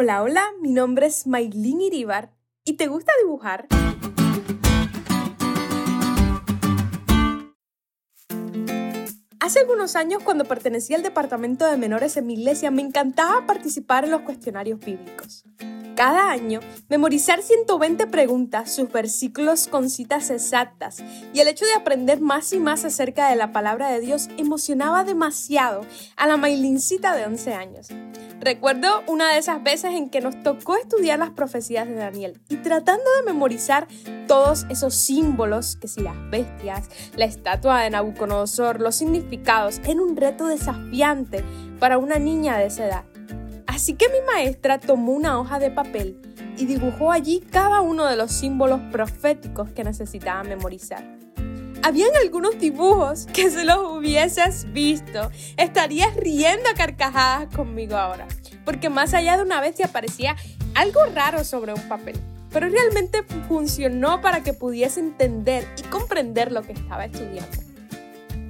Hola, hola, mi nombre es Maylin Iribar y ¿te gusta dibujar? Hace algunos años, cuando pertenecía al departamento de menores en mi iglesia, me encantaba participar en los cuestionarios bíblicos. Cada año, memorizar 120 preguntas, sus versículos con citas exactas y el hecho de aprender más y más acerca de la palabra de Dios emocionaba demasiado a la Maylincita de 11 años. Recuerdo una de esas veces en que nos tocó estudiar las profecías de Daniel y tratando de memorizar todos esos símbolos, que si las bestias, la estatua de Nabucodonosor, los significados, era un reto desafiante para una niña de esa edad. Así que mi maestra tomó una hoja de papel y dibujó allí cada uno de los símbolos proféticos que necesitaba memorizar. Habían algunos dibujos que si los hubieses visto, estarías riendo a carcajadas conmigo ahora, porque más allá de una bestia parecía algo raro sobre un papel, pero realmente funcionó para que pudiese entender y comprender lo que estaba estudiando.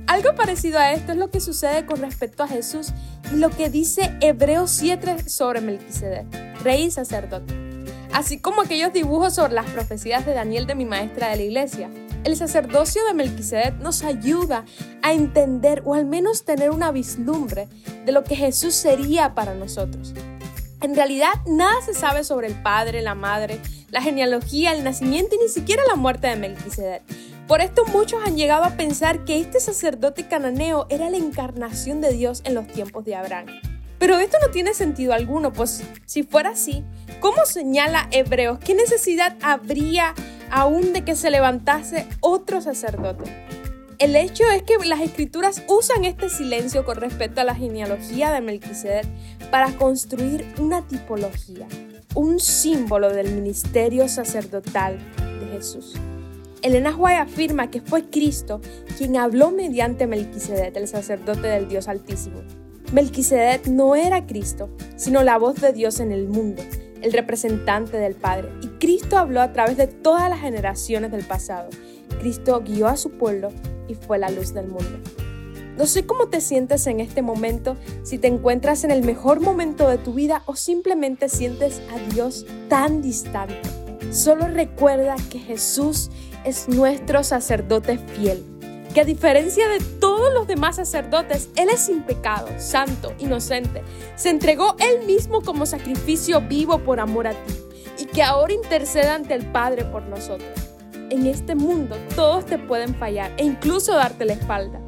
Algo parecido a esto es lo que sucede con respecto a Jesús lo que dice Hebreos 7 sobre Melquisedec, rey y sacerdote. Así como aquellos dibujos sobre las profecías de Daniel de mi maestra de la iglesia, el sacerdocio de Melquisedec nos ayuda a entender o al menos tener una vislumbre de lo que Jesús sería para nosotros. En realidad, nada se sabe sobre el padre, la madre, la genealogía, el nacimiento y ni siquiera la muerte de Melquisedec. Por esto muchos han llegado a pensar que este sacerdote cananeo era la encarnación de Dios en los tiempos de Abraham. Pero esto no tiene sentido alguno, pues si fuera así, ¿cómo señala Hebreos? ¿Qué necesidad habría aún de que se levantase otro sacerdote. El hecho es que las escrituras usan este silencio con respecto a la genealogía de Melquisedec para construir una tipología, un símbolo del ministerio sacerdotal de Jesús. Elena White afirma que fue Cristo quien habló mediante Melquisedec, el sacerdote del Dios Altísimo. Melquisedec no era Cristo, sino la voz de Dios en el mundo, el representante del Padre. Y Cristo habló a través de todas las generaciones del pasado. Cristo guió a su pueblo y fue la luz del mundo. No sé cómo te sientes en este momento, si te encuentras en el mejor momento de tu vida o simplemente sientes a Dios tan distante. Solo recuerda que Jesús es nuestro sacerdote fiel que a diferencia de todos los demás sacerdotes, Él es sin pecado, santo, inocente. Se entregó Él mismo como sacrificio vivo por amor a ti y que ahora interceda ante el Padre por nosotros. En este mundo todos te pueden fallar e incluso darte la espalda,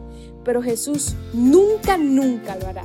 pero Jesús nunca, nunca lo hará.